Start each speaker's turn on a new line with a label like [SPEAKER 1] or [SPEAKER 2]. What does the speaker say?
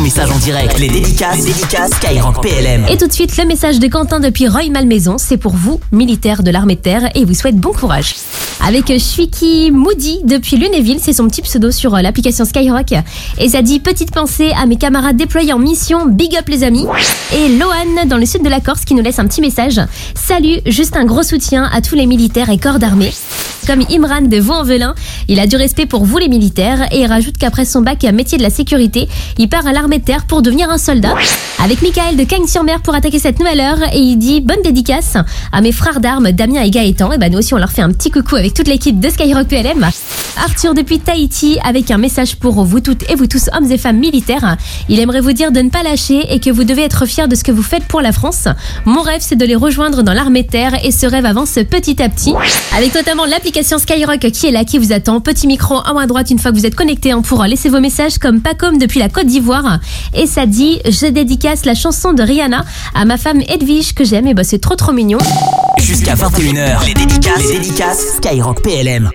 [SPEAKER 1] message en direct. Les dédicaces, dédicaces Skyrock PLM.
[SPEAKER 2] Et tout de suite, le message de Quentin depuis Roy Malmaison. C'est pour vous, militaire de l'armée de terre, et vous souhaite bon courage. Avec Shuiki Moody depuis Lunéville, c'est son petit pseudo sur euh, l'application Skyrock. Et ça dit petite pensée à mes camarades déployés en mission, big up les amis. Et Lohan dans le sud de la Corse qui nous laisse un petit message. Salut, juste un gros soutien à tous les militaires et corps d'armée. Comme Imran de Vaux-en-Velin, il a du respect pour vous les militaires et il rajoute qu'après son bac à métier de la sécurité, il part à l'armée de terre pour devenir un soldat. Avec Michael de Cagnes-sur-Mer pour attaquer cette nouvelle heure et il dit bonne dédicace à mes frères d'armes Damien et Gaëtan. Et ben nous aussi on leur fait un petit coucou avec toute l'équipe de Skyrock PLM. Arthur depuis Tahiti avec un message pour vous toutes et vous tous hommes et femmes militaires. Il aimerait vous dire de ne pas lâcher et que vous devez être fiers de ce que vous faites pour la France. Mon rêve c'est de les rejoindre dans l'armée de terre et ce rêve avance petit à petit. Avec notamment l'application Skyrock qui est là, qui vous attend. Petit micro en haut à droite une fois que vous êtes connecté hein, pour laisser vos messages comme Pacom depuis la Côte d'Ivoire. Et ça dit, je dédicace la chanson de Rihanna à ma femme Edwige que j'aime et bah c'est trop trop mignon.
[SPEAKER 1] Jusqu'à 21h, les dédicaces, les dédicaces Skyrock PLM.